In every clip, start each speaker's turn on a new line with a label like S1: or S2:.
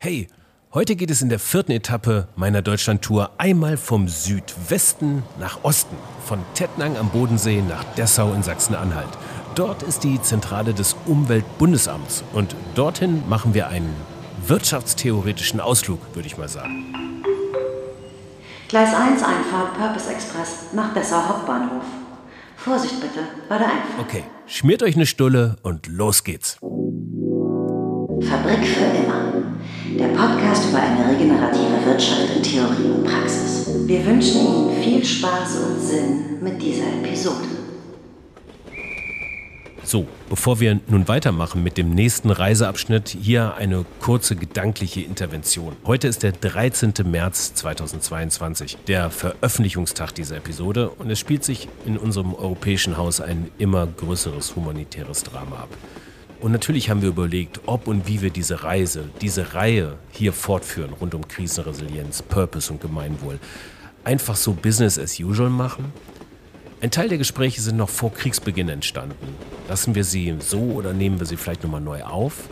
S1: Hey, heute geht es in der vierten Etappe meiner Deutschlandtour einmal vom Südwesten nach Osten, von Tettnang am Bodensee nach Dessau in Sachsen-Anhalt. Dort ist die Zentrale des Umweltbundesamts und dorthin machen wir einen wirtschaftstheoretischen Ausflug, würde ich mal sagen.
S2: Gleis 1 Einfahrt Purpose Express nach Dessau Hauptbahnhof. Vorsicht bitte bei der Einfahrt.
S1: Okay, schmiert euch eine Stulle und los geht's.
S2: Fabrik für immer. Der Podcast über eine regenerative Wirtschaft in Theorie und Praxis. Wir wünschen Ihnen viel Spaß und Sinn mit dieser Episode.
S1: So, bevor wir nun weitermachen mit dem nächsten Reiseabschnitt, hier eine kurze gedankliche Intervention. Heute ist der 13. März 2022, der Veröffentlichungstag dieser Episode und es spielt sich in unserem europäischen Haus ein immer größeres humanitäres Drama ab. Und natürlich haben wir überlegt, ob und wie wir diese Reise, diese Reihe hier fortführen rund um Krisenresilienz, Purpose und Gemeinwohl. Einfach so Business as usual machen? Ein Teil der Gespräche sind noch vor Kriegsbeginn entstanden. Lassen wir sie so oder nehmen wir sie vielleicht nochmal neu auf?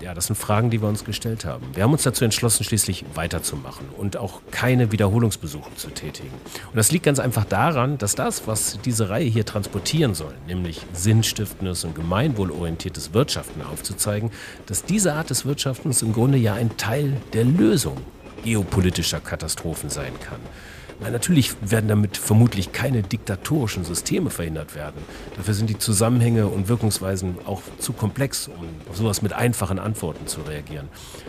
S1: Ja, das sind Fragen, die wir uns gestellt haben. Wir haben uns dazu entschlossen, schließlich weiterzumachen und auch keine Wiederholungsbesuche zu tätigen. Und das liegt ganz einfach daran, dass das, was diese Reihe hier transportieren soll, nämlich sinnstiftendes und gemeinwohlorientiertes Wirtschaften aufzuzeigen, dass diese Art des Wirtschaftens im Grunde ja ein Teil der Lösung geopolitischer Katastrophen sein kann. Na, natürlich werden damit vermutlich keine diktatorischen Systeme verhindert werden. Dafür sind die Zusammenhänge und Wirkungsweisen auch zu komplex, um auf sowas mit einfachen Antworten zu reagieren.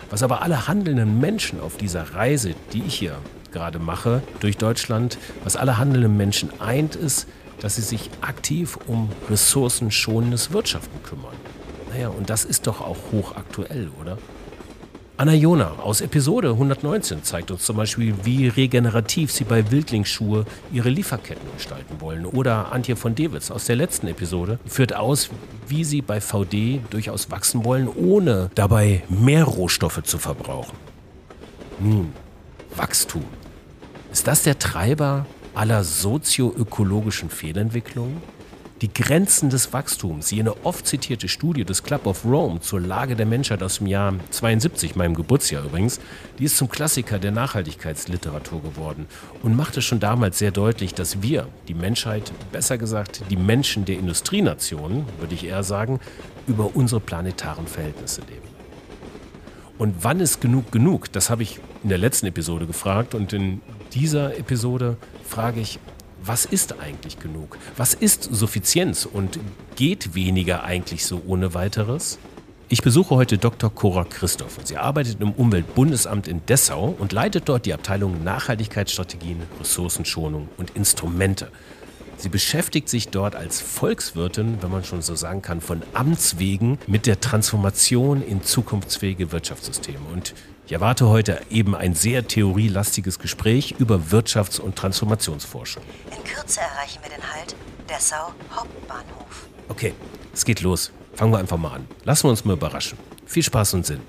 S1: Was aber alle handelnden Menschen auf dieser Reise, die ich hier gerade mache, durch Deutschland, was alle handelnden Menschen eint, ist, dass sie sich aktiv um ressourcenschonendes Wirtschaften kümmern. Naja, und das ist doch auch hochaktuell, oder? Anna Jona aus Episode 119 zeigt uns zum Beispiel, wie regenerativ sie bei Wildlingsschuhe ihre Lieferketten gestalten wollen. Oder Antje von Dewitz aus der letzten Episode führt aus, wie sie bei VD durchaus wachsen wollen, ohne dabei mehr Rohstoffe zu verbrauchen. Nun, Wachstum. Ist das der Treiber aller sozioökologischen Fehlentwicklungen? Die Grenzen des Wachstums, jene oft zitierte Studie des Club of Rome zur Lage der Menschheit aus dem Jahr 72, meinem Geburtsjahr übrigens, die ist zum Klassiker der Nachhaltigkeitsliteratur geworden und machte schon damals sehr deutlich, dass wir, die Menschheit, besser gesagt die Menschen der Industrienationen, würde ich eher sagen, über unsere planetaren Verhältnisse leben. Und wann ist genug genug? Das habe ich in der letzten Episode gefragt und in dieser Episode frage ich, was ist eigentlich genug? Was ist Suffizienz und geht weniger eigentlich so ohne weiteres? Ich besuche heute Dr. Cora Christoph. Sie arbeitet im Umweltbundesamt in Dessau und leitet dort die Abteilung Nachhaltigkeitsstrategien, Ressourcenschonung und Instrumente. Sie beschäftigt sich dort als Volkswirtin, wenn man schon so sagen kann, von Amts wegen mit der Transformation in zukunftsfähige Wirtschaftssysteme. Und ich erwarte heute eben ein sehr theorielastiges Gespräch über Wirtschafts- und Transformationsforschung.
S2: In Kürze erreichen wir den Halt Dessau Hauptbahnhof.
S1: Okay, es geht los. Fangen wir einfach mal an. Lassen wir uns mal überraschen. Viel Spaß und Sinn.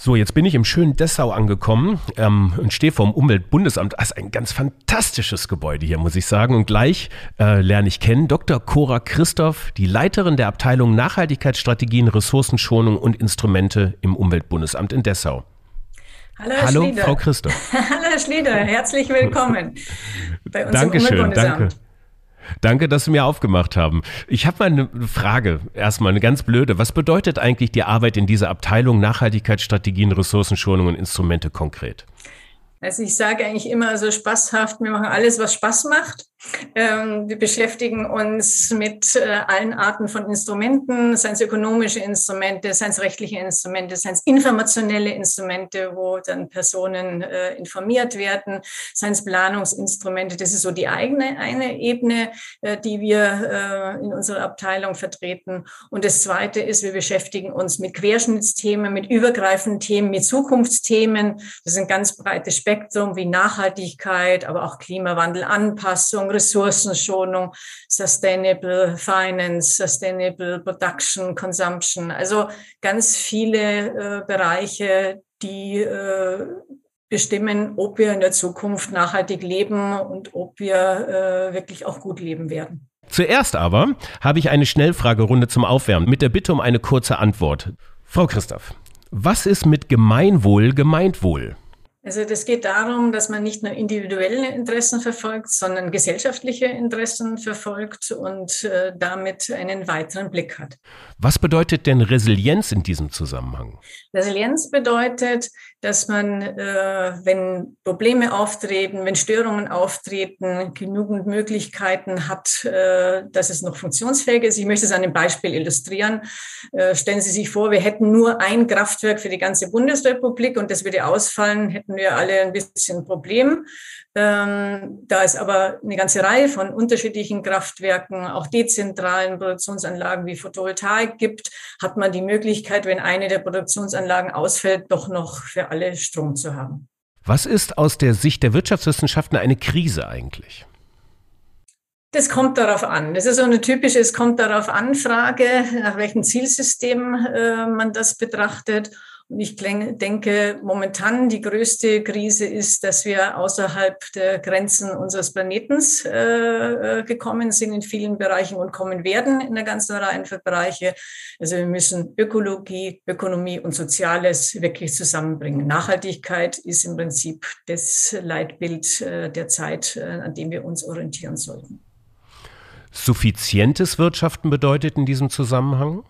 S1: So, jetzt bin ich im schönen Dessau angekommen ähm, und stehe vor dem Umweltbundesamt. Das ist ein ganz fantastisches Gebäude hier, muss ich sagen. Und gleich äh, lerne ich kennen Dr. Cora Christoph, die Leiterin der Abteilung Nachhaltigkeitsstrategien, Ressourcenschonung und Instrumente im Umweltbundesamt in Dessau.
S3: Hallo, Herr
S1: Hallo
S3: Schlieder.
S1: Frau Christoph.
S3: Hallo, Herr Schlieder. Herzlich willkommen bei uns
S1: Dankeschön,
S3: im Umweltbundesamt.
S1: danke. Danke, dass Sie mir aufgemacht haben. Ich habe mal eine Frage, erstmal eine ganz blöde. Was bedeutet eigentlich die Arbeit in dieser Abteilung Nachhaltigkeitsstrategien, Ressourcenschonung und Instrumente konkret?
S3: Also ich sage eigentlich immer so spaßhaft, wir machen alles, was Spaß macht. Ähm, wir beschäftigen uns mit äh, allen Arten von Instrumenten, seien es ökonomische Instrumente, seien es rechtliche Instrumente, seien es informationelle Instrumente, wo dann Personen äh, informiert werden, seien es Planungsinstrumente. Das ist so die eigene eine Ebene, äh, die wir in unserer Abteilung vertreten. Und das Zweite ist, wir beschäftigen uns mit Querschnittsthemen, mit übergreifenden Themen, mit Zukunftsthemen. Das ist ein ganz breites Spektrum wie Nachhaltigkeit, aber auch Klimawandel, Anpassung, Ressourcenschonung, Sustainable Finance, Sustainable Production, Consumption. Also ganz viele äh, Bereiche, die äh, bestimmen, ob wir in der Zukunft nachhaltig leben und ob wir äh, wirklich auch gut leben werden.
S1: Zuerst aber habe ich eine Schnellfragerunde zum Aufwärmen mit der Bitte um eine kurze Antwort. Frau Christoph, was ist mit Gemeinwohl gemeint wohl?
S3: Also das geht darum, dass man nicht nur individuelle Interessen verfolgt, sondern gesellschaftliche Interessen verfolgt und äh, damit einen weiteren Blick hat.
S1: Was bedeutet denn Resilienz in diesem Zusammenhang?
S3: Resilienz bedeutet, dass man, äh, wenn Probleme auftreten, wenn Störungen auftreten, genügend Möglichkeiten hat, äh, dass es noch funktionsfähig ist. Ich möchte es an einem Beispiel illustrieren. Äh, stellen Sie sich vor, wir hätten nur ein Kraftwerk für die ganze Bundesrepublik und das würde ausfallen, hätten wir alle ein bisschen Problem. Ähm, da es aber eine ganze Reihe von unterschiedlichen Kraftwerken, auch dezentralen Produktionsanlagen wie Photovoltaik gibt, hat man die Möglichkeit, wenn eine der Produktionsanlagen ausfällt, doch noch für alle Strom zu haben.
S1: Was ist aus der Sicht der Wirtschaftswissenschaften eine Krise eigentlich?
S3: Das kommt darauf an. Das ist so eine typische, es kommt darauf an Frage, nach welchem Zielsystem äh, man das betrachtet. Und ich denke, momentan die größte Krise ist, dass wir außerhalb der Grenzen unseres Planetens äh, äh, gekommen sind in vielen Bereichen und kommen werden in der ganzen Reihe von Bereiche. Also wir müssen Ökologie, Ökonomie und Soziales wirklich zusammenbringen. Nachhaltigkeit ist im Prinzip das Leitbild äh, der Zeit, äh, an dem wir uns orientieren sollten.
S1: Suffizientes Wirtschaften bedeutet in diesem Zusammenhang?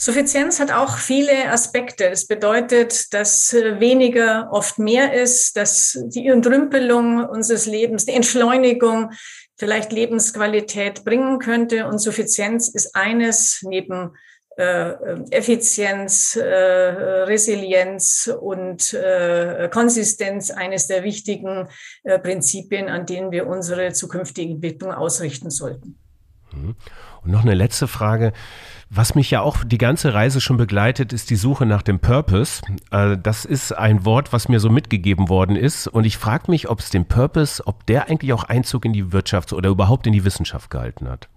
S3: Suffizienz hat auch viele Aspekte. Das bedeutet, dass äh, weniger oft mehr ist, dass die Entrümpelung unseres Lebens, die Entschleunigung vielleicht Lebensqualität bringen könnte. Und Suffizienz ist eines neben äh, Effizienz, äh, Resilienz und äh, Konsistenz eines der wichtigen äh, Prinzipien, an denen wir unsere zukünftige Entwicklung ausrichten sollten.
S1: Mhm. Und noch eine letzte Frage. Was mich ja auch die ganze Reise schon begleitet, ist die Suche nach dem Purpose. Äh, das ist ein Wort, was mir so mitgegeben worden ist. Und ich frage mich, ob es den Purpose, ob der eigentlich auch Einzug in die Wirtschaft oder überhaupt in die Wissenschaft gehalten hat.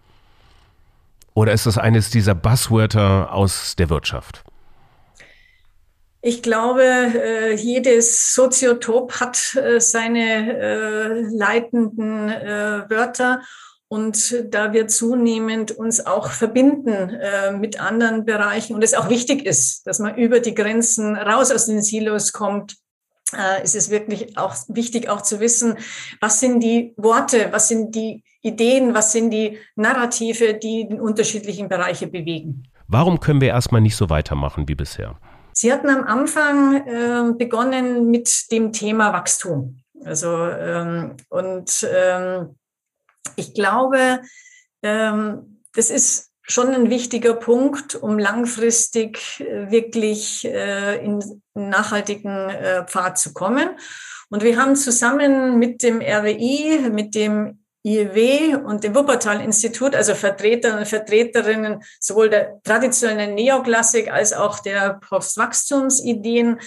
S1: Oder ist das eines dieser Buzzwörter aus der Wirtschaft?
S3: Ich glaube, äh, jedes Soziotop hat äh, seine leitenden Wörter. Und da wir zunehmend uns auch verbinden äh, mit anderen Bereichen und es auch wichtig ist, dass man über die Grenzen raus aus den Silos kommt, äh, ist es wirklich auch wichtig, auch zu wissen, was sind die Worte, was sind die Ideen, was sind die Narrative, die den unterschiedlichen Bereiche bewegen.
S1: Warum können wir erstmal nicht so weitermachen wie bisher?
S3: Sie hatten am Anfang äh, begonnen mit dem Thema Wachstum. Also ähm, und ähm, ich glaube, ähm, das ist schon ein wichtiger Punkt, um langfristig äh, wirklich äh, in nachhaltigen äh, Pfad zu kommen. Und wir haben zusammen mit dem RWI, mit dem IEW und dem Wuppertal-Institut, also Vertreter und Vertreterinnen sowohl der traditionellen Neoklassik als auch der Postwachstumsideen,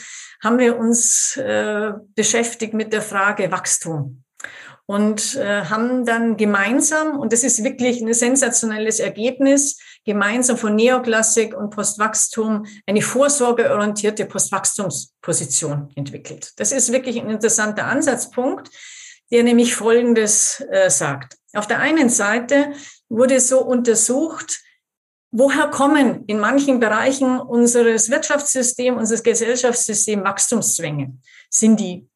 S3: haben wir uns äh, beschäftigt mit der Frage Wachstum und äh, haben dann gemeinsam, und das ist wirklich ein sensationelles Ergebnis, gemeinsam von Neoklassik und Postwachstum eine vorsorgeorientierte Postwachstumsposition entwickelt. Das ist wirklich ein interessanter Ansatzpunkt, der nämlich Folgendes äh, sagt. Auf der einen Seite wurde so untersucht, woher kommen in manchen Bereichen unseres Wirtschaftssystems, unseres Gesellschaftssystems Wachstumszwänge? Sind die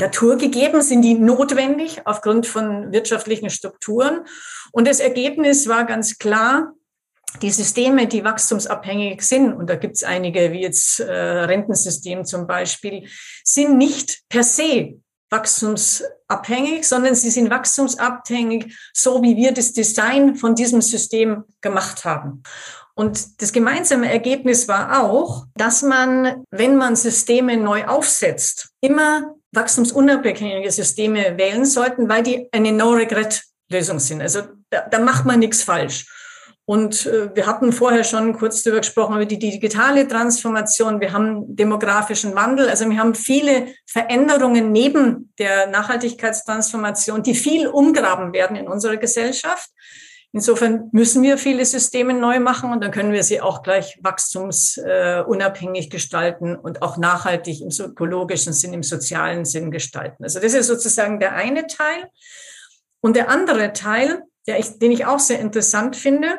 S3: Natur gegeben, sind die notwendig aufgrund von wirtschaftlichen Strukturen. Und das Ergebnis war ganz klar, die Systeme, die wachstumsabhängig sind, und da gibt es einige, wie jetzt äh, Rentensystem zum Beispiel, sind nicht per se wachstumsabhängig, sondern sie sind wachstumsabhängig, so wie wir das Design von diesem System gemacht haben. Und das gemeinsame Ergebnis war auch, dass man, wenn man Systeme neu aufsetzt, immer wachstumsunabhängige Systeme wählen sollten, weil die eine No-Regret-Lösung sind. Also da, da macht man nichts falsch. Und äh, wir hatten vorher schon kurz darüber gesprochen, über die digitale Transformation. Wir haben demografischen Wandel. Also wir haben viele Veränderungen neben der Nachhaltigkeitstransformation, die viel umgraben werden in unserer Gesellschaft. Insofern müssen wir viele Systeme neu machen und dann können wir sie auch gleich wachstumsunabhängig äh, gestalten und auch nachhaltig im ökologischen Sinn, im sozialen Sinn gestalten. Also das ist sozusagen der eine Teil. Und der andere Teil, der ich, den ich auch sehr interessant finde,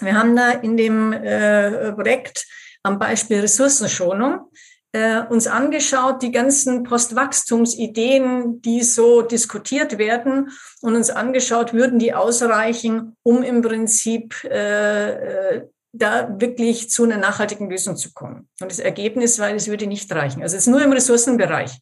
S3: Wir haben da in dem äh, Projekt am Beispiel Ressourcenschonung äh, uns angeschaut, die ganzen Postwachstumsideen, die so diskutiert werden, und uns angeschaut, würden die ausreichen, um im Prinzip äh, äh, da wirklich zu einer nachhaltigen Lösung zu kommen. Und das Ergebnis war, es würde nicht reichen. Also es ist nur im Ressourcenbereich.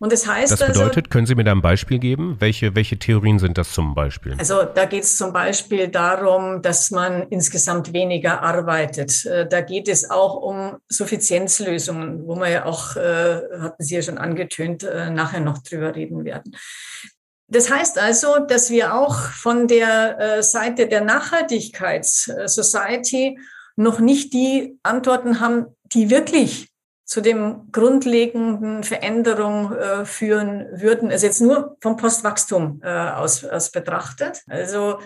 S1: Und das heißt das also bedeutet, also, können Sie mir da ein Beispiel geben? Welche, welche Theorien sind das zum Beispiel?
S3: Also da geht es zum Beispiel darum, dass man insgesamt weniger arbeitet. Äh, da geht es auch um Suffizienzlösungen, wo wir ja auch, äh, hatten Sie ja schon angetönt, äh, nachher noch drüber reden werden. Das heißt also, dass wir auch von der Seite der Nachhaltigkeits-Society noch nicht die Antworten haben, die wirklich zu dem grundlegenden Veränderung äh, führen würden. Also jetzt nur vom Postwachstum äh, aus, aus betrachtet. Also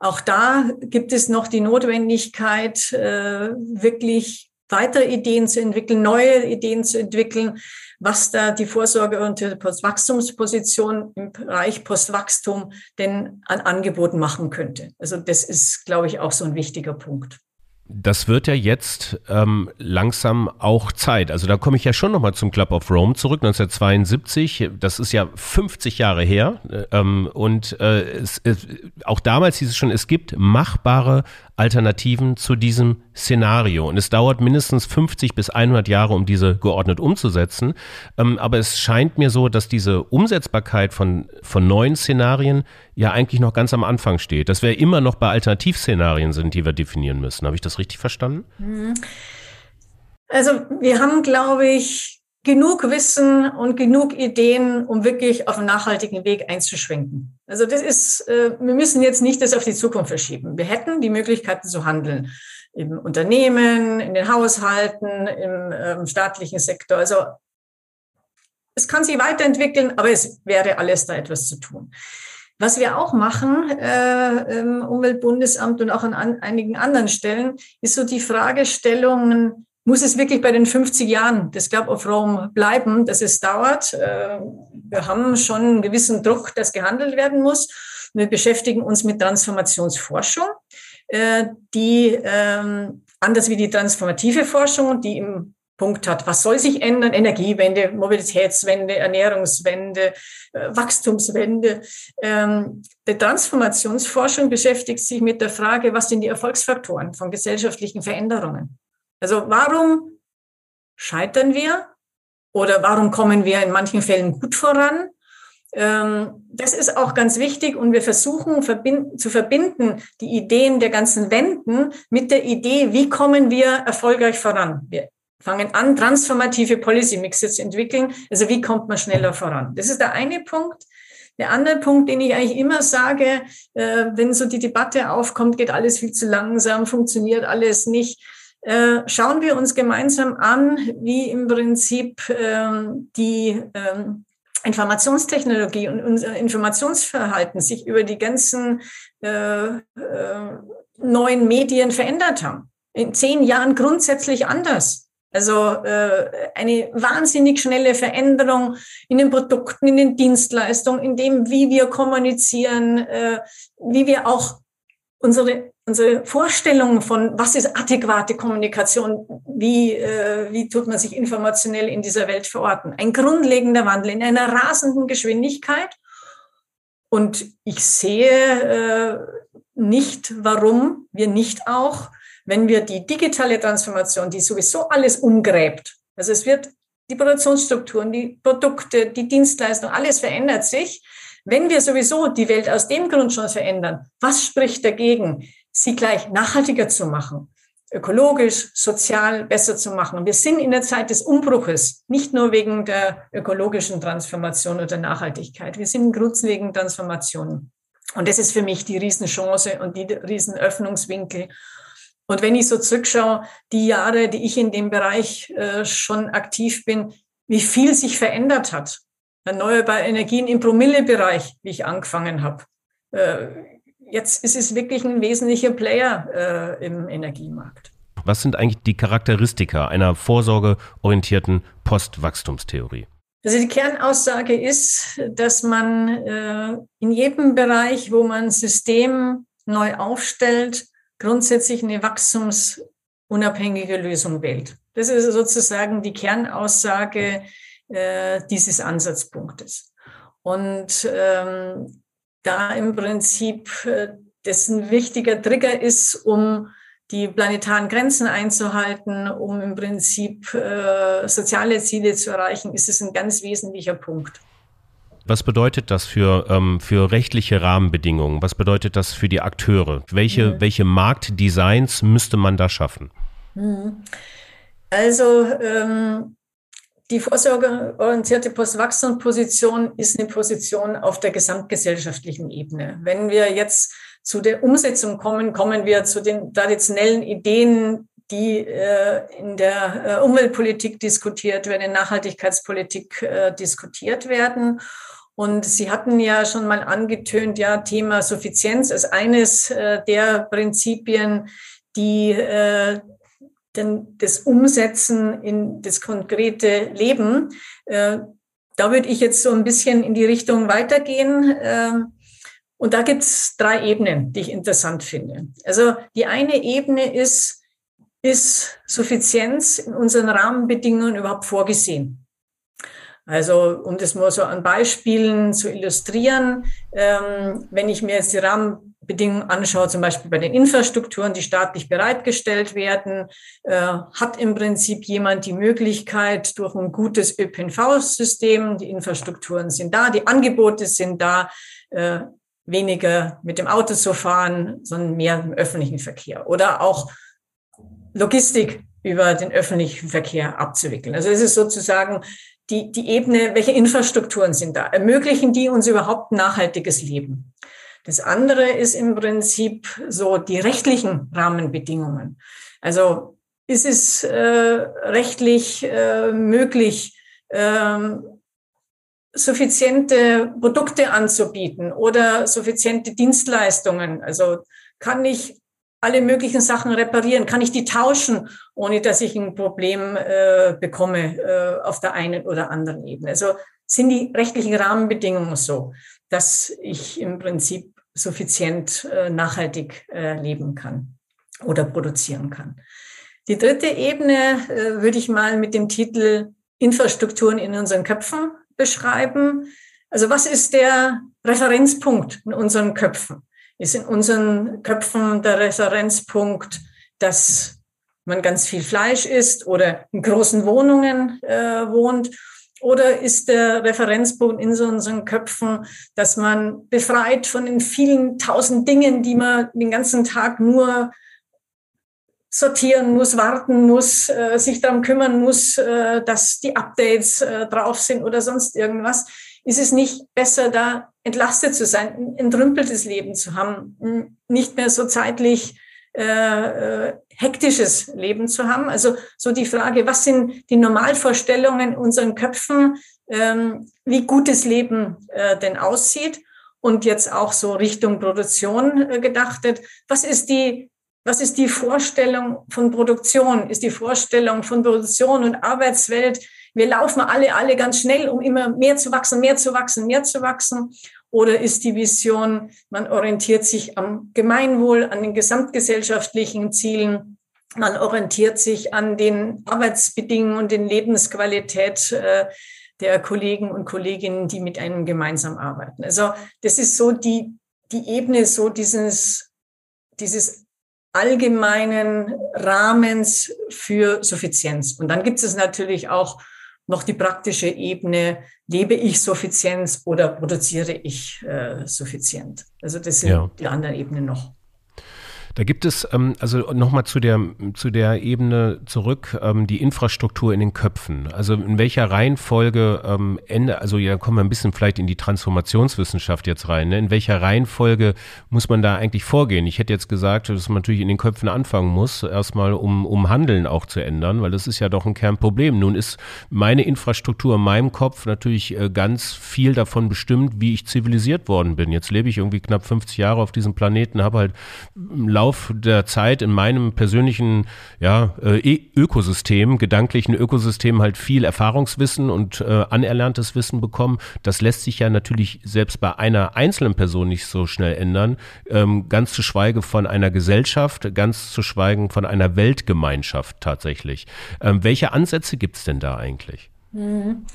S3: auch da gibt es noch die Notwendigkeit, äh, wirklich weitere Ideen zu entwickeln, neue Ideen zu entwickeln, was da die Vorsorge und die Postwachstumsposition im Bereich Postwachstum denn an Angeboten machen könnte. Also das ist, glaube ich, auch so ein wichtiger Punkt
S1: das wird ja jetzt ähm, langsam auch Zeit. Also da komme ich ja schon nochmal zum Club of Rome zurück, 1972. Das ist ja 50 Jahre her. Ähm, und äh, es, es, auch damals hieß es schon, es gibt machbare Alternativen zu diesem Szenario. Und es dauert mindestens 50 bis 100 Jahre, um diese geordnet umzusetzen. Ähm, aber es scheint mir so, dass diese Umsetzbarkeit von, von neuen Szenarien ja eigentlich noch ganz am Anfang steht. Dass wir immer noch bei Alternativszenarien sind, die wir definieren müssen. Habe ich das richtig verstanden? Mhm.
S3: Also wir haben, glaube ich, genug Wissen und genug Ideen, um wirklich auf einen nachhaltigen Weg einzuschwenken. Also das ist, äh, wir müssen jetzt nicht das auf die Zukunft verschieben. Wir hätten die Möglichkeiten zu handeln im Unternehmen, in den Haushalten, im ähm, staatlichen Sektor. Also es kann sich weiterentwickeln, aber es wäre alles da etwas zu tun. Was wir auch machen äh, im Umweltbundesamt und auch an, an einigen anderen Stellen, ist so die Fragestellungen, muss es wirklich bei den 50 Jahren des Club of Rome bleiben, dass es dauert. Äh, wir haben schon einen gewissen Druck, dass gehandelt werden muss. Wir beschäftigen uns mit Transformationsforschung, äh, die ähm, anders wie die transformative Forschung, die im Punkt hat, was soll sich ändern? Energiewende, Mobilitätswende, Ernährungswende, äh, Wachstumswende. Ähm, die Transformationsforschung beschäftigt sich mit der Frage, was sind die Erfolgsfaktoren von gesellschaftlichen Veränderungen? Also warum scheitern wir oder warum kommen wir in manchen Fällen gut voran? Ähm, das ist auch ganz wichtig und wir versuchen zu verbinden die Ideen der ganzen Wenden mit der Idee, wie kommen wir erfolgreich voran. Wir fangen an, transformative Policy Mixe zu entwickeln. Also wie kommt man schneller voran? Das ist der eine Punkt. Der andere Punkt, den ich eigentlich immer sage, äh, wenn so die Debatte aufkommt, geht alles viel zu langsam, funktioniert alles nicht. Äh, schauen wir uns gemeinsam an, wie im Prinzip ähm, die ähm, Informationstechnologie und unser Informationsverhalten sich über die ganzen äh, äh, neuen Medien verändert haben. In zehn Jahren grundsätzlich anders. Also äh, eine wahnsinnig schnelle Veränderung in den Produkten, in den Dienstleistungen, in dem, wie wir kommunizieren, äh, wie wir auch unsere unsere Vorstellung von, was ist adäquate Kommunikation, wie, äh, wie tut man sich informationell in dieser Welt verorten. Ein grundlegender Wandel in einer rasenden Geschwindigkeit. Und ich sehe äh, nicht, warum wir nicht auch, wenn wir die digitale Transformation, die sowieso alles umgräbt, also es wird die Produktionsstrukturen, die Produkte, die Dienstleistungen, alles verändert sich. Wenn wir sowieso die Welt aus dem Grund schon verändern, was spricht dagegen, sie gleich nachhaltiger zu machen, ökologisch, sozial besser zu machen. wir sind in der Zeit des Umbruches, nicht nur wegen der ökologischen Transformation oder Nachhaltigkeit. Wir sind in grundlegenden Transformationen. Und das ist für mich die Riesenchance und die Riesenöffnungswinkel. Und wenn ich so zurückschaue, die Jahre, die ich in dem Bereich äh, schon aktiv bin, wie viel sich verändert hat. Erneuerbare Energien im Promillebereich, wie ich angefangen habe. Äh, jetzt ist es wirklich ein wesentlicher Player äh, im Energiemarkt.
S1: Was sind eigentlich die Charakteristika einer vorsorgeorientierten Postwachstumstheorie?
S3: Also die Kernaussage ist, dass man äh, in jedem Bereich, wo man System neu aufstellt, grundsätzlich eine wachstumsunabhängige Lösung wählt. Das ist sozusagen die Kernaussage äh, dieses Ansatzpunktes. Und ähm, da im Prinzip äh, das ein wichtiger Trigger ist, um die planetaren Grenzen einzuhalten, um im Prinzip äh, soziale Ziele zu erreichen, ist es ein ganz wesentlicher Punkt.
S1: Was bedeutet das für, ähm, für rechtliche Rahmenbedingungen? Was bedeutet das für die Akteure? Welche, mhm. welche Marktdesigns müsste man da schaffen?
S3: Mhm. Also ähm, die vorsorgeorientierte Postwachstumsposition ist eine Position auf der gesamtgesellschaftlichen Ebene. Wenn wir jetzt zu der Umsetzung kommen, kommen wir zu den traditionellen Ideen, die äh, in der äh, Umweltpolitik diskutiert werden, in Nachhaltigkeitspolitik äh, diskutiert werden. Und Sie hatten ja schon mal angetönt, ja, Thema Suffizienz ist eines äh, der Prinzipien, die äh, denn das Umsetzen in das konkrete Leben. Äh, da würde ich jetzt so ein bisschen in die Richtung weitergehen. Äh, und da gibt es drei Ebenen, die ich interessant finde. Also die eine Ebene ist, ist Suffizienz in unseren Rahmenbedingungen überhaupt vorgesehen? Also um das mal so an Beispielen zu illustrieren, ähm, wenn ich mir jetzt die Rahmenbedingungen anschaue, zum Beispiel bei den Infrastrukturen, die staatlich bereitgestellt werden, äh, hat im Prinzip jemand die Möglichkeit durch ein gutes ÖPNV-System, die Infrastrukturen sind da, die Angebote sind da, äh, weniger mit dem Auto zu fahren, sondern mehr im öffentlichen Verkehr oder auch Logistik über den öffentlichen Verkehr abzuwickeln. Also es ist sozusagen die, die Ebene, welche Infrastrukturen sind da? Ermöglichen die uns überhaupt nachhaltiges Leben? Das andere ist im Prinzip so die rechtlichen Rahmenbedingungen. Also ist es äh, rechtlich äh, möglich, ähm, suffiziente Produkte anzubieten oder suffiziente Dienstleistungen? Also kann ich alle möglichen Sachen reparieren? Kann ich die tauschen, ohne dass ich ein Problem äh, bekomme äh, auf der einen oder anderen Ebene? Also sind die rechtlichen Rahmenbedingungen so, dass ich im Prinzip suffizient äh, nachhaltig äh, leben kann oder produzieren kann. Die dritte Ebene äh, würde ich mal mit dem Titel Infrastrukturen in unseren Köpfen beschreiben. Also was ist der Referenzpunkt in unseren Köpfen? Ist in unseren Köpfen der Referenzpunkt, dass man ganz viel Fleisch isst oder in großen Wohnungen äh, wohnt? Oder ist der Referenzpunkt in so unseren Köpfen, dass man befreit von den vielen tausend Dingen, die man den ganzen Tag nur sortieren muss, warten muss, äh, sich darum kümmern muss, äh, dass die Updates äh, drauf sind oder sonst irgendwas? Ist es nicht besser, da entlastet zu sein, ein entrümpeltes Leben zu haben, nicht mehr so zeitlich äh, äh, hektisches Leben zu haben. Also so die Frage, was sind die Normalvorstellungen in unseren Köpfen, ähm, wie gutes Leben äh, denn aussieht und jetzt auch so Richtung Produktion äh, gedachtet. Was ist die was ist die Vorstellung von Produktion? Ist die Vorstellung von Produktion und Arbeitswelt wir laufen alle, alle ganz schnell, um immer mehr zu wachsen, mehr zu wachsen, mehr zu wachsen? Oder ist die Vision, man orientiert sich am Gemeinwohl, an den gesamtgesellschaftlichen Zielen, man orientiert sich an den Arbeitsbedingungen und den Lebensqualität äh, der Kollegen und Kolleginnen, die mit einem gemeinsam arbeiten. Also das ist so die, die Ebene so dieses, dieses allgemeinen Rahmens für Suffizienz. Und dann gibt es natürlich auch noch die praktische Ebene, lebe ich suffizient oder produziere ich äh, suffizient? Also das sind ja. die anderen Ebenen noch.
S1: Da gibt es, ähm, also nochmal zu der, zu der Ebene zurück, ähm, die Infrastruktur in den Köpfen. Also in welcher Reihenfolge ähm, Ende, also ja, kommen wir ein bisschen vielleicht in die Transformationswissenschaft jetzt rein. Ne? In welcher Reihenfolge muss man da eigentlich vorgehen? Ich hätte jetzt gesagt, dass man natürlich in den Köpfen anfangen muss, erstmal um, um Handeln auch zu ändern, weil das ist ja doch ein Kernproblem. Nun ist meine Infrastruktur in meinem Kopf natürlich äh, ganz viel davon bestimmt, wie ich zivilisiert worden bin. Jetzt lebe ich irgendwie knapp 50 Jahre auf diesem Planeten, habe halt Lauf der Zeit in meinem persönlichen ja, äh, e-, Ökosystem, gedanklichen Ökosystem halt viel Erfahrungswissen und äh, anerlerntes Wissen bekommen. Das lässt sich ja natürlich selbst bei einer einzelnen Person nicht so schnell ändern. Ähm, ganz zu schweigen von einer Gesellschaft, ganz zu schweigen von einer Weltgemeinschaft tatsächlich. Ähm, welche Ansätze gibt es denn da eigentlich? Mhm.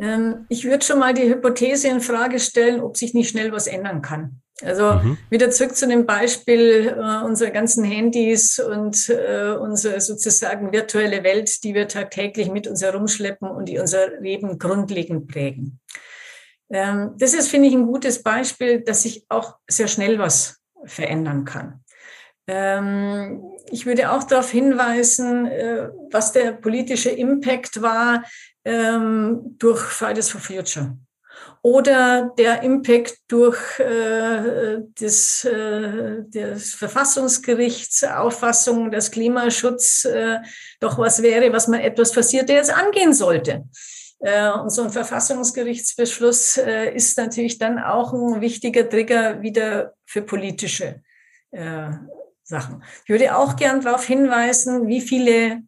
S3: Ähm, ich würde schon mal die Hypothese in Frage stellen, ob sich nicht schnell was ändern kann. Also mhm. wieder zurück zu dem Beispiel äh, unserer ganzen Handys und äh, unsere sozusagen virtuelle Welt, die wir tagtäglich mit uns herumschleppen und die unser Leben grundlegend prägen. Ähm, das ist, finde ich, ein gutes Beispiel, dass sich auch sehr schnell was verändern kann. Ähm, ich würde auch darauf hinweisen, äh, was der politische Impact war ähm, durch Fridays for Future oder der Impact durch äh, das, äh, des Verfassungsgerichts Auffassung, dass Klimaschutz äh, doch was wäre, was man etwas passiert, der jetzt angehen sollte. Äh, und so ein Verfassungsgerichtsbeschluss äh, ist natürlich dann auch ein wichtiger Trigger wieder für politische äh, Sachen. Ich würde auch gern darauf hinweisen, wie viele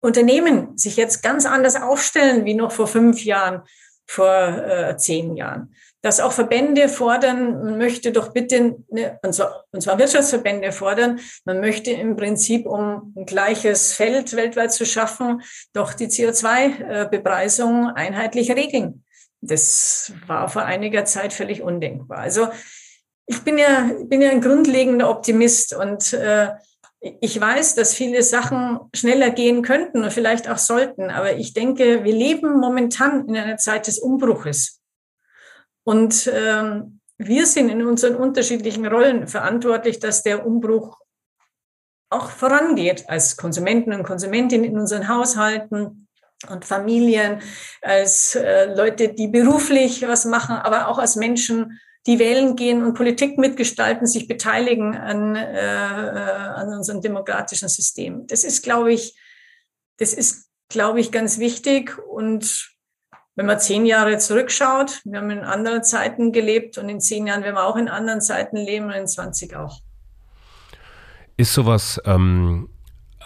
S3: Unternehmen sich jetzt ganz anders aufstellen wie noch vor fünf Jahren, vor äh, zehn Jahren. Dass auch Verbände fordern, man möchte doch bitte, ne, und, zwar, und zwar Wirtschaftsverbände fordern, man möchte im Prinzip, um ein gleiches Feld weltweit zu schaffen, doch die CO2-Bepreisung einheitlich regeln. Das war vor einiger Zeit völlig undenkbar. Also ich bin ja, bin ja ein grundlegender Optimist und äh, ich weiß, dass viele Sachen schneller gehen könnten und vielleicht auch sollten, aber ich denke, wir leben momentan in einer Zeit des Umbruches. Und ähm, wir sind in unseren unterschiedlichen Rollen verantwortlich, dass der Umbruch auch vorangeht als Konsumenten und Konsumentinnen in unseren Haushalten und Familien, als äh, Leute, die beruflich was machen, aber auch als Menschen, die wählen gehen und Politik mitgestalten, sich beteiligen an, äh, an unserem demokratischen System. Das ist, glaube ich, das ist, glaube ich, ganz wichtig. Und wenn man zehn Jahre zurückschaut, wir haben in anderen Zeiten gelebt und in zehn Jahren werden wir auch in anderen Zeiten leben und in 20 auch.
S1: Ist sowas ähm,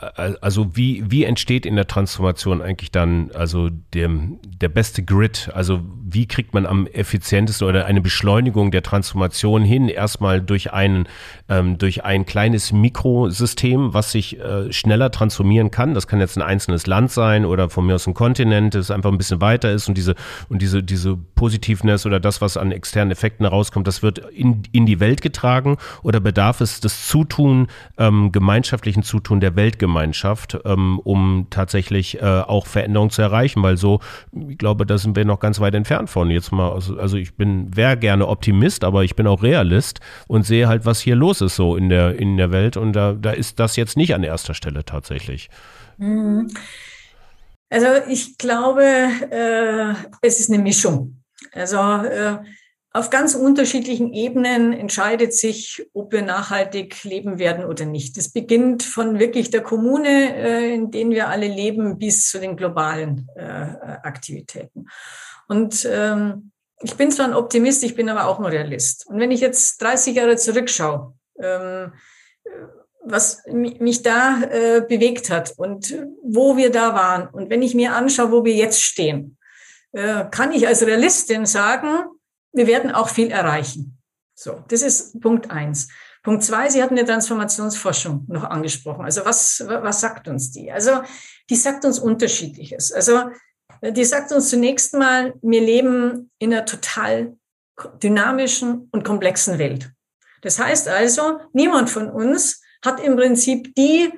S1: also wie, wie entsteht in der Transformation eigentlich dann also der, der beste Grid? Also wie kriegt man am effizientesten oder eine Beschleunigung der Transformation hin? Erstmal durch ein, ähm, durch ein kleines Mikrosystem, was sich äh, schneller transformieren kann. Das kann jetzt ein einzelnes Land sein oder von mir aus ein Kontinent, das einfach ein bisschen weiter ist und diese, und diese, diese Positiveness oder das, was an externen Effekten herauskommt, das wird in, in die Welt getragen oder bedarf es des Zutun, ähm, gemeinschaftlichen Zutun der Weltgemeinschaft? Gemeinschaft, ähm, um tatsächlich äh, auch Veränderungen zu erreichen, weil so, ich glaube, da sind wir noch ganz weit entfernt von. Jetzt mal, also, also ich bin, wäre gerne Optimist, aber ich bin auch Realist und sehe halt, was hier los ist so in der, in der Welt und da, da ist das jetzt nicht an erster Stelle tatsächlich.
S3: Mhm. Also ich glaube, äh, es ist eine Mischung. Also äh, auf ganz unterschiedlichen Ebenen entscheidet sich, ob wir nachhaltig leben werden oder nicht. Das beginnt von wirklich der Kommune, äh, in denen wir alle leben, bis zu den globalen äh, Aktivitäten. Und ähm, ich bin zwar ein Optimist, ich bin aber auch ein Realist. Und wenn ich jetzt 30 Jahre zurückschaue, ähm, was mich da äh, bewegt hat und wo wir da waren, und wenn ich mir anschaue, wo wir jetzt stehen, kann ich als Realistin sagen, wir werden auch viel erreichen. So, das ist Punkt eins. Punkt zwei, Sie hatten die Transformationsforschung noch angesprochen. Also was, was sagt uns die? Also die sagt uns unterschiedliches. Also die sagt uns zunächst mal, wir leben in einer total dynamischen und komplexen Welt. Das heißt also, niemand von uns hat im Prinzip die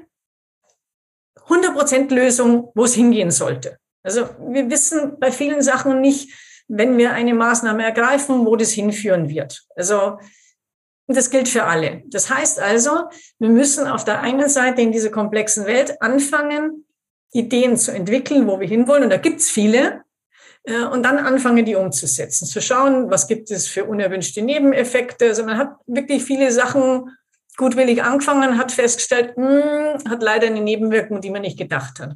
S3: 100% Lösung, wo es hingehen sollte. Also wir wissen bei vielen Sachen nicht, wenn wir eine Maßnahme ergreifen, wo das hinführen wird. Also das gilt für alle. Das heißt also, wir müssen auf der einen Seite in dieser komplexen Welt anfangen, Ideen zu entwickeln, wo wir hinwollen. Und da gibt's viele. Äh, und dann anfangen, die umzusetzen, zu schauen, was gibt es für unerwünschte Nebeneffekte. Also man hat wirklich viele Sachen gutwillig angefangen, hat festgestellt, mh, hm, hat leider eine Nebenwirkung, die man nicht gedacht hat.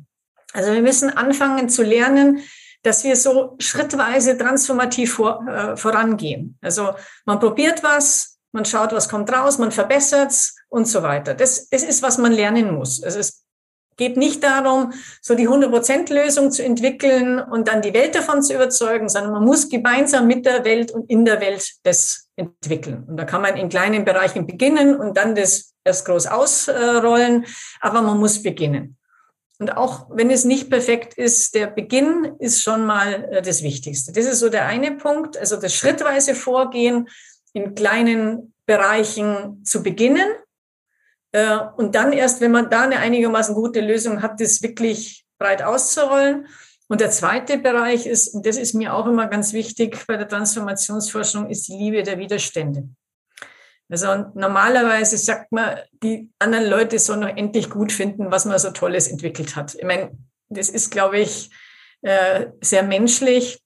S3: Also wir müssen anfangen zu lernen, dass wir so schrittweise transformativ vor, äh, vorangehen. Also man probiert was, man schaut, was kommt raus, man verbessert es und so weiter. Das, das ist, was man lernen muss. Also es geht nicht darum, so die 100%-Lösung zu entwickeln und dann die Welt davon zu überzeugen, sondern man muss gemeinsam mit der Welt und in der Welt das entwickeln. Und da kann man in kleinen Bereichen beginnen und dann das erst groß ausrollen, aber man muss beginnen. Und auch wenn es nicht perfekt ist, der Beginn ist schon mal äh, das Wichtigste. Das ist so der eine Punkt, also das schrittweise Vorgehen in kleinen Bereichen zu beginnen äh, und dann erst, wenn man da eine einigermaßen gute Lösung hat, das wirklich breit auszurollen. Und der zweite Bereich ist, und das ist mir auch immer ganz wichtig bei der Transformationsforschung, ist die Liebe der Widerstände. Also normalerweise sagt man, die anderen Leute sollen noch endlich gut finden, was man so Tolles entwickelt hat. Ich meine, das ist, glaube ich, äh, sehr menschlich.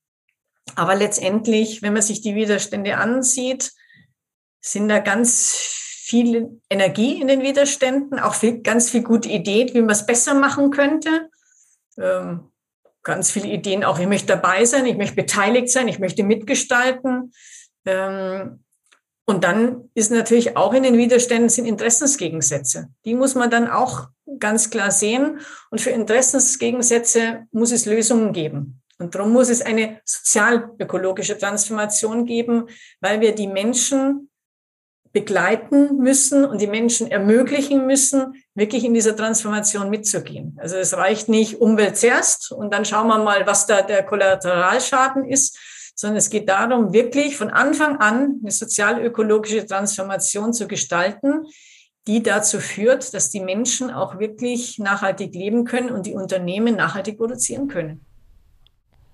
S3: Aber letztendlich, wenn man sich die Widerstände ansieht, sind da ganz viel Energie in den Widerständen, auch viel, ganz viel gute Ideen, wie man es besser machen könnte. Ähm, ganz viele Ideen auch, ich möchte dabei sein, ich möchte beteiligt sein, ich möchte mitgestalten. Ähm, und dann ist natürlich auch in den Widerständen sind Interessensgegensätze. Die muss man dann auch ganz klar sehen. Und für Interessensgegensätze muss es Lösungen geben. Und darum muss es eine sozial-ökologische Transformation geben, weil wir die Menschen begleiten müssen und die Menschen ermöglichen müssen, wirklich in dieser Transformation mitzugehen. Also es reicht nicht Umwelt zuerst und dann schauen wir mal, was da der Kollateralschaden ist, sondern es geht darum, wirklich von Anfang an eine sozial-ökologische Transformation zu gestalten, die dazu führt, dass die Menschen auch wirklich nachhaltig leben können und die Unternehmen nachhaltig produzieren können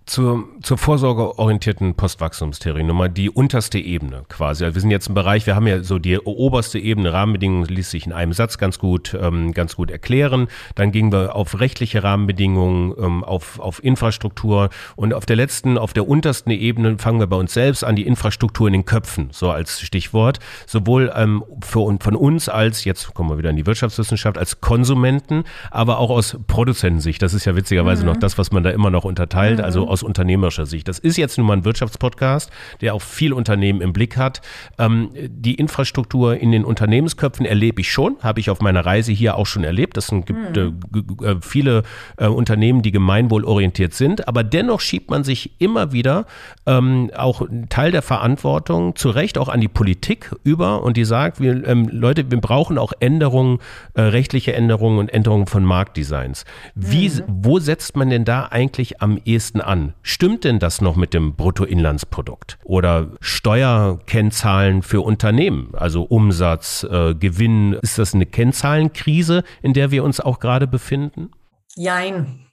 S1: zur, zur vorsorgeorientierten Postwachstumstheorie nochmal die unterste Ebene quasi. Also wir sind jetzt im Bereich, wir haben ja so die oberste Ebene, Rahmenbedingungen ließ sich in einem Satz ganz gut, ähm, ganz gut erklären. Dann gingen wir auf rechtliche Rahmenbedingungen, ähm, auf, auf Infrastruktur und auf der letzten, auf der untersten Ebene fangen wir bei uns selbst an, die Infrastruktur in den Köpfen, so als Stichwort. Sowohl ähm, für, von uns als, jetzt kommen wir wieder in die Wirtschaftswissenschaft, als Konsumenten, aber auch aus Produzentensicht. Das ist ja witzigerweise mhm. noch das, was man da immer noch unterteilt. Also mhm. aus aus unternehmerischer Sicht. Das ist jetzt nun mal ein Wirtschaftspodcast, der auch viel Unternehmen im Blick hat. Ähm, die Infrastruktur in den Unternehmensköpfen erlebe ich schon, habe ich auf meiner Reise hier auch schon erlebt. Das gibt mhm. äh, viele äh, Unternehmen, die gemeinwohlorientiert sind, aber dennoch schiebt man sich immer wieder ähm, auch einen Teil der Verantwortung zu Recht auch an die Politik über und die sagt, wir, ähm, Leute, wir brauchen auch Änderungen, äh, rechtliche Änderungen und Änderungen von Marktdesigns. Wie, mhm. wo setzt man denn da eigentlich am ehesten an? Stimmt denn das noch mit dem Bruttoinlandsprodukt? Oder Steuerkennzahlen für Unternehmen, also Umsatz, äh, Gewinn, ist das eine Kennzahlenkrise, in der wir uns auch gerade befinden?
S3: Jein.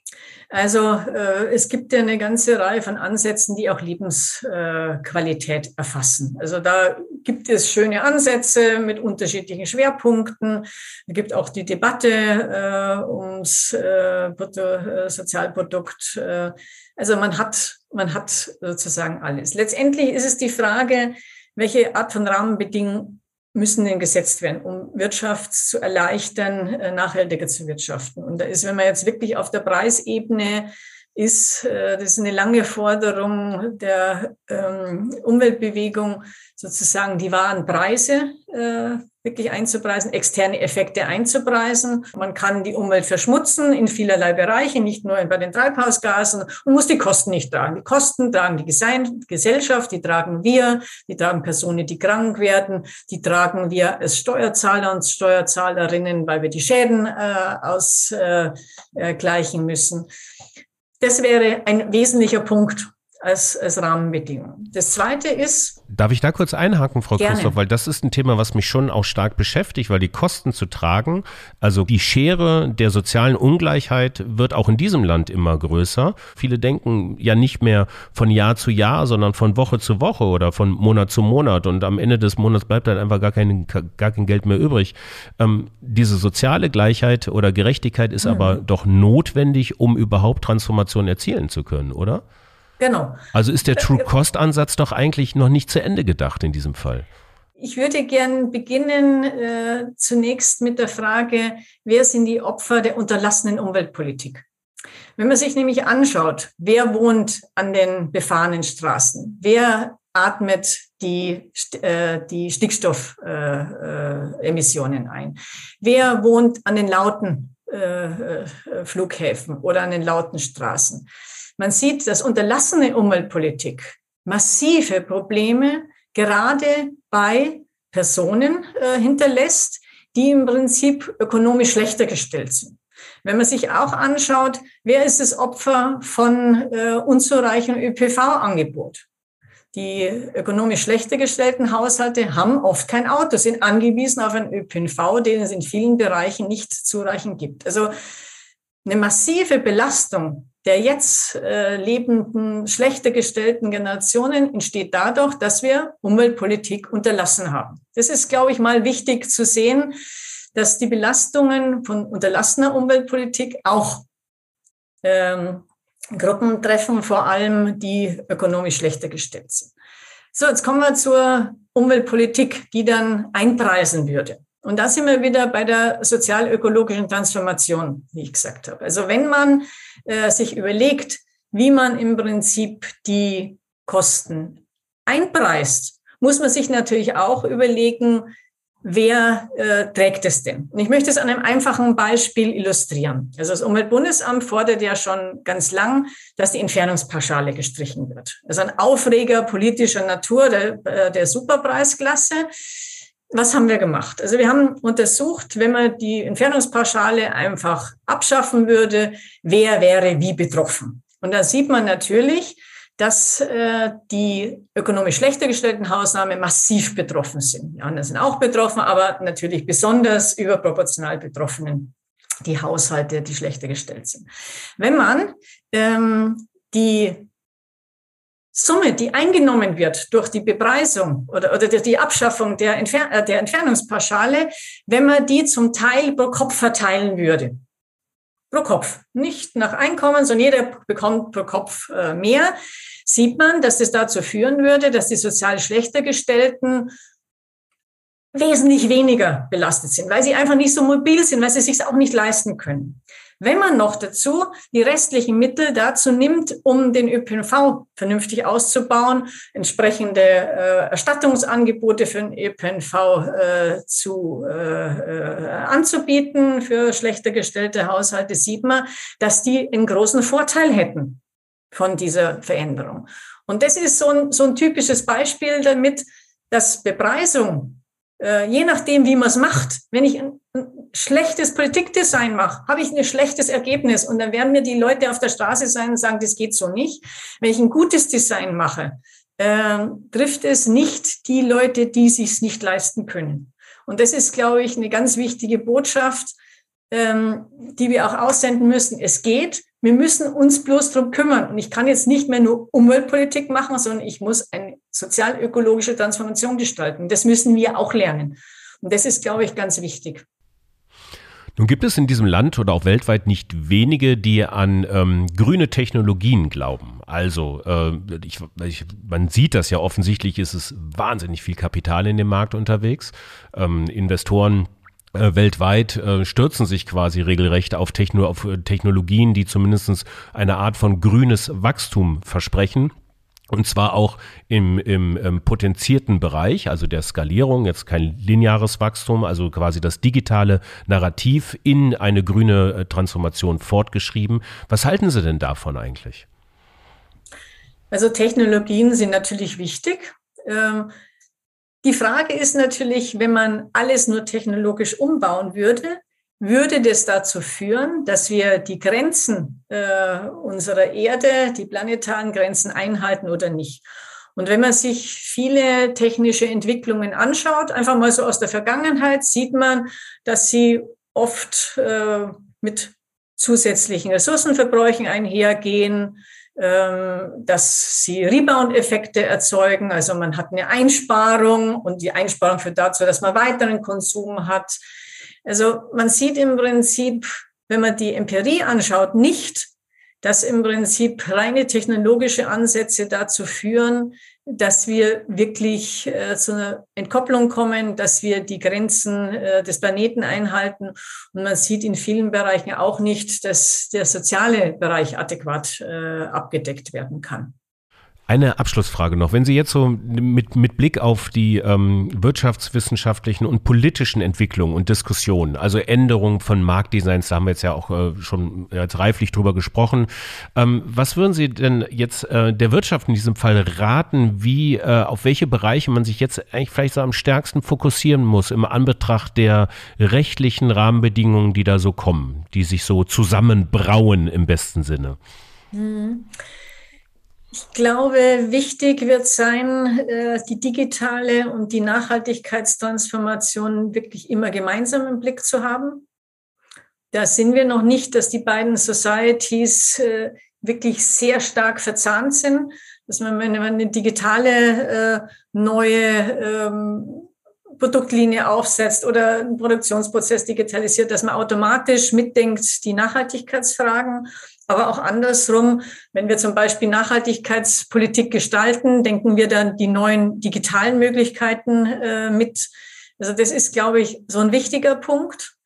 S3: Also äh, es gibt ja eine ganze Reihe von Ansätzen, die auch Lebensqualität äh, erfassen. Also da gibt es schöne Ansätze mit unterschiedlichen Schwerpunkten. Es gibt auch die Debatte äh, ums äh, Bruttosozialprodukt. Äh, also man hat, man hat sozusagen alles. Letztendlich ist es die Frage, welche Art von Rahmenbedingungen müssen denn gesetzt werden, um Wirtschaft zu erleichtern, äh, nachhaltiger zu wirtschaften. Und da ist, wenn man jetzt wirklich auf der Preisebene ist, äh, das ist eine lange Forderung der ähm, Umweltbewegung, sozusagen die wahren Preise äh, wirklich einzupreisen, externe Effekte einzupreisen. Man kann die Umwelt verschmutzen in vielerlei Bereiche, nicht nur bei den Treibhausgasen und muss die Kosten nicht tragen. Die Kosten tragen die Gesellschaft, die tragen wir, die tragen Personen, die krank werden, die tragen wir als Steuerzahler und Steuerzahlerinnen, weil wir die Schäden äh, ausgleichen äh, müssen. Das wäre ein wesentlicher Punkt als, als Rahmenbedingung. Das Zweite ist,
S1: Darf ich da kurz einhaken, Frau Gerne. Christoph? Weil das ist ein Thema, was mich schon auch stark beschäftigt, weil die Kosten zu tragen, also die Schere der sozialen Ungleichheit wird auch in diesem Land immer größer. Viele denken ja nicht mehr von Jahr zu Jahr, sondern von Woche zu Woche oder von Monat zu Monat und am Ende des Monats bleibt dann einfach gar kein, gar kein Geld mehr übrig. Ähm, diese soziale Gleichheit oder Gerechtigkeit ist mhm. aber doch notwendig, um überhaupt Transformation erzielen zu können, oder?
S3: Genau.
S1: Also ist der True Cost Ansatz doch eigentlich noch nicht zu Ende gedacht in diesem Fall.
S3: Ich würde gern beginnen äh, zunächst mit der Frage, wer sind die Opfer der unterlassenen Umweltpolitik? Wenn man sich nämlich anschaut, wer wohnt an den befahrenen Straßen, wer atmet die, äh, die Stickstoffemissionen äh, ein? Wer wohnt an den lauten äh, Flughäfen oder an den lauten Straßen? Man sieht, dass unterlassene Umweltpolitik massive Probleme gerade bei Personen hinterlässt, die im Prinzip ökonomisch schlechter gestellt sind. Wenn man sich auch anschaut, wer ist das Opfer von äh, unzureichendem ÖPV-Angebot? Die ökonomisch schlechter gestellten Haushalte haben oft kein Auto, sind angewiesen auf einen ÖPNV, den es in vielen Bereichen nicht zureichend gibt. Also eine massive Belastung der jetzt äh, lebenden, schlechter gestellten Generationen entsteht dadurch, dass wir Umweltpolitik unterlassen haben. Das ist, glaube ich, mal wichtig zu sehen, dass die Belastungen von unterlassener Umweltpolitik auch ähm, Gruppen treffen, vor allem die ökonomisch schlechter gestellt sind. So, jetzt kommen wir zur Umweltpolitik, die dann einpreisen würde. Und da sind wir wieder bei der sozial-ökologischen Transformation, wie ich gesagt habe. Also wenn man äh, sich überlegt, wie man im Prinzip die Kosten einpreist, muss man sich natürlich auch überlegen, wer äh, trägt es denn? Und ich möchte es an einem einfachen Beispiel illustrieren. Also das Umweltbundesamt fordert ja schon ganz lang, dass die Entfernungspauschale gestrichen wird. Also ein Aufreger politischer Natur der, äh, der Superpreisklasse. Was haben wir gemacht? Also wir haben untersucht, wenn man die Entfernungspauschale einfach abschaffen würde, wer wäre wie betroffen? Und da sieht man natürlich, dass äh, die ökonomisch schlechter gestellten Hausnahmen massiv betroffen sind. Die anderen sind auch betroffen, aber natürlich besonders überproportional betroffenen die Haushalte, die schlechter gestellt sind. Wenn man ähm, die Summe, die eingenommen wird durch die Bepreisung oder, oder durch die Abschaffung der, Entfer äh, der Entfernungspauschale, wenn man die zum Teil pro Kopf verteilen würde, pro Kopf. Nicht nach Einkommen, sondern jeder bekommt pro Kopf äh, mehr. Sieht man, dass das dazu führen würde, dass die sozial schlechter gestellten wesentlich weniger belastet sind, weil sie einfach nicht so mobil sind, weil sie es sich auch nicht leisten können. Wenn man noch dazu die restlichen Mittel dazu nimmt, um den ÖPNV vernünftig auszubauen, entsprechende äh, Erstattungsangebote für den ÖPNV äh, zu, äh, äh, anzubieten für schlechter gestellte Haushalte, sieht man, dass die einen großen Vorteil hätten von dieser Veränderung. Und das ist so ein, so ein typisches Beispiel damit, dass Bepreisung äh, je nachdem, wie man es macht, wenn ich ein, schlechtes Politikdesign mache, habe ich ein schlechtes Ergebnis und dann werden mir die Leute auf der Straße sein und sagen, das geht so nicht. Wenn ich ein gutes Design mache, äh, trifft es nicht die Leute, die sich nicht leisten können. Und das ist, glaube ich, eine ganz wichtige Botschaft, ähm, die wir auch aussenden müssen. Es geht, wir müssen uns bloß drum kümmern. Und ich kann jetzt nicht mehr nur Umweltpolitik machen, sondern ich muss eine sozial-ökologische Transformation gestalten. Das müssen wir auch lernen. Und das ist, glaube ich, ganz wichtig.
S1: Nun gibt es in diesem Land oder auch weltweit nicht wenige, die an ähm, grüne Technologien glauben. Also äh, ich, ich, man sieht das ja offensichtlich, ist es wahnsinnig viel Kapital in dem Markt unterwegs. Ähm, Investoren äh, weltweit äh, stürzen sich quasi regelrecht auf, äh, Technologien, die zumindest eine Art von grünes Wachstum versprechen. Und zwar auch im, im, im potenzierten Bereich, also der Skalierung, jetzt kein lineares Wachstum, also quasi das digitale Narrativ in eine grüne Transformation fortgeschrieben. Was halten Sie denn davon eigentlich?
S3: Also Technologien sind natürlich wichtig. Ähm die Frage ist natürlich, wenn man alles nur technologisch umbauen würde, würde das dazu führen, dass wir die Grenzen äh, unserer Erde, die planetaren Grenzen einhalten oder nicht. Und wenn man sich viele technische Entwicklungen anschaut, einfach mal so aus der Vergangenheit, sieht man, dass sie oft äh, mit zusätzlichen Ressourcenverbräuchen einhergehen, ähm, dass sie Rebound-Effekte erzeugen. Also man hat eine Einsparung und die Einsparung führt dazu, dass man weiteren Konsum hat. Also man sieht im Prinzip, wenn man die Empirie anschaut, nicht, dass im Prinzip reine technologische Ansätze dazu führen, dass wir wirklich äh, zu einer Entkopplung kommen, dass wir die Grenzen äh, des Planeten einhalten. Und man sieht in vielen Bereichen auch nicht, dass der soziale Bereich adäquat äh, abgedeckt werden kann.
S1: Eine Abschlussfrage noch. Wenn Sie jetzt so mit, mit Blick auf die ähm, wirtschaftswissenschaftlichen und politischen Entwicklungen und Diskussionen, also Änderungen von Marktdesigns, da haben wir jetzt ja auch äh, schon jetzt reiflich drüber gesprochen. Ähm, was würden Sie denn jetzt äh, der Wirtschaft in diesem Fall raten, wie, äh, auf welche Bereiche man sich jetzt eigentlich vielleicht so am stärksten fokussieren muss im Anbetracht der rechtlichen Rahmenbedingungen, die da so kommen, die sich so zusammenbrauen im besten Sinne?
S3: Hm. Ich glaube, wichtig wird sein, äh, die digitale und die Nachhaltigkeitstransformation wirklich immer gemeinsam im Blick zu haben. Da sind wir noch nicht, dass die beiden Societies äh, wirklich sehr stark verzahnt sind, dass man, wenn man eine digitale äh, neue ähm, Produktlinie aufsetzt oder einen Produktionsprozess digitalisiert, dass man automatisch mitdenkt die Nachhaltigkeitsfragen aber auch andersrum, wenn wir zum Beispiel Nachhaltigkeitspolitik gestalten, denken wir dann die neuen digitalen Möglichkeiten äh, mit. Also das ist, glaube ich, so ein wichtiger Punkt.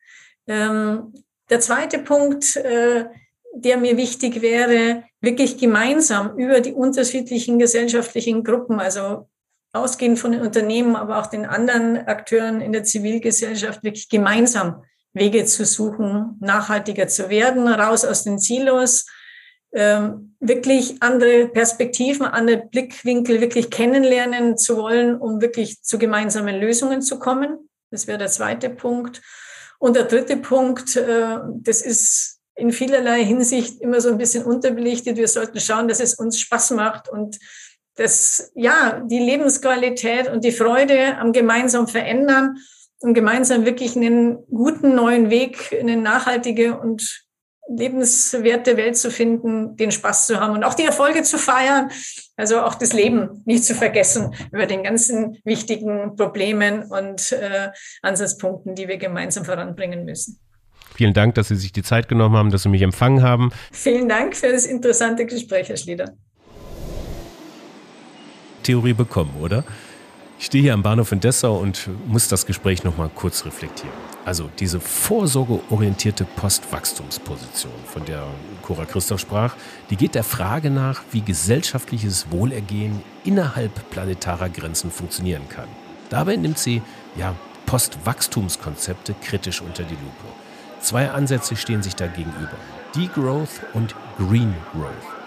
S3: Ähm, der zweite Punkt, äh, der mir wichtig wäre, wirklich gemeinsam über die unterschiedlichen gesellschaftlichen Gruppen, also ausgehend von den Unternehmen, aber auch den anderen Akteuren in der Zivilgesellschaft, wirklich gemeinsam Wege zu suchen, nachhaltiger zu werden, raus aus den Silos, ähm, wirklich andere Perspektiven, andere Blickwinkel wirklich kennenlernen zu wollen, um wirklich zu gemeinsamen Lösungen zu kommen. Das wäre der zweite Punkt. Und der dritte Punkt, äh, das ist in vielerlei Hinsicht immer so ein bisschen unterbelichtet. Wir sollten schauen, dass es uns Spaß macht und dass, ja, die Lebensqualität und die Freude am gemeinsam verändern um gemeinsam wirklich einen guten neuen Weg, eine nachhaltige und lebenswerte Welt zu finden, den Spaß zu haben und auch die Erfolge zu feiern. Also auch das Leben nicht zu vergessen über den ganzen wichtigen Problemen und äh, Ansatzpunkten, die wir gemeinsam voranbringen müssen.
S1: Vielen Dank, dass Sie sich die Zeit genommen haben, dass Sie mich empfangen haben.
S3: Vielen Dank für das interessante Gespräch, Herr Schlieder.
S1: Theorie bekommen, oder? Ich stehe hier am Bahnhof in Dessau und muss das Gespräch noch mal kurz reflektieren. Also diese vorsorgeorientierte Postwachstumsposition, von der Cora Christoph sprach, die geht der Frage nach, wie gesellschaftliches Wohlergehen innerhalb planetarer Grenzen funktionieren kann. Dabei nimmt sie ja Postwachstumskonzepte kritisch unter die Lupe. Zwei Ansätze stehen sich da gegenüber: Degrowth und Green Growth.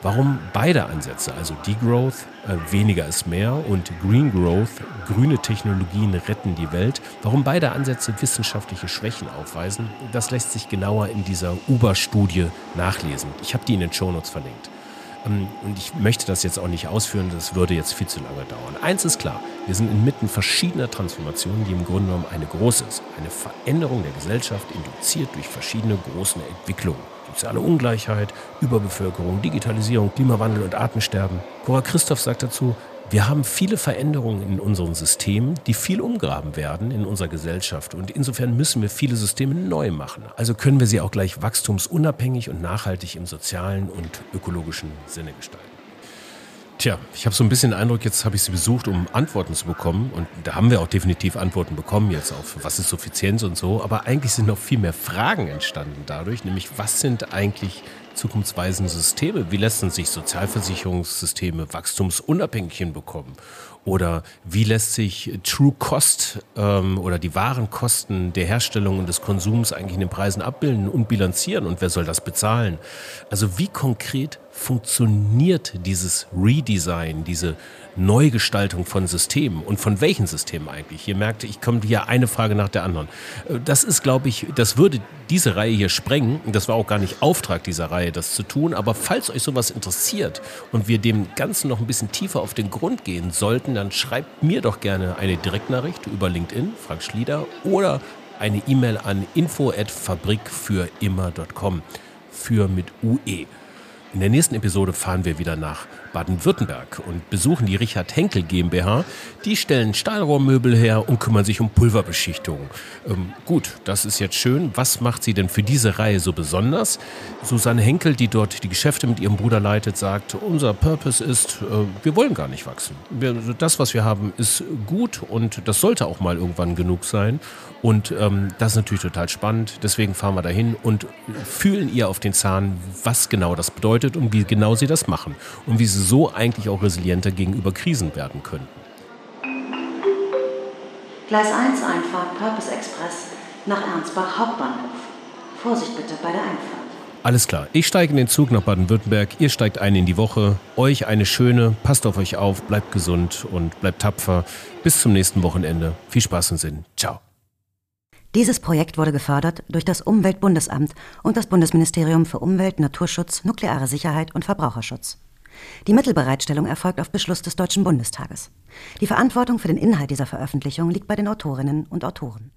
S1: Warum beide Ansätze, also Degrowth, äh, weniger ist mehr und Green Growth, grüne Technologien retten die Welt, warum beide Ansätze wissenschaftliche Schwächen aufweisen, das lässt sich genauer in dieser Uber-Studie nachlesen. Ich habe die in den Shownotes verlinkt. Ähm, und ich möchte das jetzt auch nicht ausführen, das würde jetzt viel zu lange dauern. Eins ist klar, wir sind inmitten verschiedener Transformationen, die im Grunde genommen eine große ist. Eine Veränderung der Gesellschaft induziert durch verschiedene große Entwicklungen soziale Ungleichheit, Überbevölkerung, Digitalisierung, Klimawandel und Artensterben. Cora Christoph sagt dazu, wir haben viele Veränderungen in unseren Systemen, die viel umgraben werden in unserer Gesellschaft. Und insofern müssen wir viele Systeme neu machen. Also können wir sie auch gleich wachstumsunabhängig und nachhaltig im sozialen und ökologischen Sinne gestalten. Tja, ich habe so ein bisschen den Eindruck, jetzt habe ich sie besucht, um Antworten zu bekommen. Und da haben wir auch definitiv Antworten bekommen jetzt auf, was ist Suffizienz und so. Aber eigentlich sind noch viel mehr Fragen entstanden dadurch, nämlich was sind eigentlich zukunftsweisende Systeme? Wie lassen sich Sozialversicherungssysteme wachstumsunabhängig hinbekommen? Oder wie lässt sich True Cost ähm, oder die wahren Kosten der Herstellung und des Konsums eigentlich in den Preisen abbilden und bilanzieren? Und wer soll das bezahlen? Also wie konkret funktioniert dieses Redesign, diese Neugestaltung von Systemen und von welchen Systemen eigentlich? Ihr merkt, ich komme hier eine Frage nach der anderen. Äh, das ist, glaube ich, das würde diese Reihe hier sprengen. Das war auch gar nicht Auftrag dieser Reihe, das zu tun. Aber falls euch sowas interessiert und wir dem Ganzen noch ein bisschen tiefer auf den Grund gehen sollten, dann schreibt mir doch gerne eine Direktnachricht über LinkedIn, Frank Schlieder, oder eine E-Mail an info@fabrikfürimmer.com für mit UE. In der nächsten Episode fahren wir wieder nach Baden-Württemberg und besuchen die Richard Henkel GmbH. Die stellen Stahlrohrmöbel her und kümmern sich um Pulverbeschichtung. Ähm, gut, das ist jetzt schön. Was macht sie denn für diese Reihe so besonders? Susanne Henkel, die dort die Geschäfte mit ihrem Bruder leitet, sagt, unser Purpose ist, äh, wir wollen gar nicht wachsen. Wir, das, was wir haben, ist gut und das sollte auch mal irgendwann genug sein. Und ähm, das ist natürlich total spannend. Deswegen fahren wir dahin und fühlen ihr auf den Zahn, was genau das bedeutet und wie genau sie das machen. Und wie sie so eigentlich auch resilienter gegenüber Krisen werden könnten.
S2: Gleis 1 Einfahrt Purpose Express nach Ernstbach Hauptbahnhof. Vorsicht bitte bei der Einfahrt.
S1: Alles klar, ich steige in den Zug nach Baden-Württemberg, ihr steigt ein in die Woche. Euch eine schöne, passt auf euch auf, bleibt gesund und bleibt tapfer. Bis zum nächsten Wochenende. Viel Spaß und Sinn. Ciao.
S2: Dieses Projekt wurde gefördert durch das Umweltbundesamt und das Bundesministerium für Umwelt, Naturschutz, nukleare Sicherheit und Verbraucherschutz. Die Mittelbereitstellung erfolgt auf Beschluss des Deutschen Bundestages. Die Verantwortung für den Inhalt dieser Veröffentlichung liegt bei den Autorinnen und Autoren.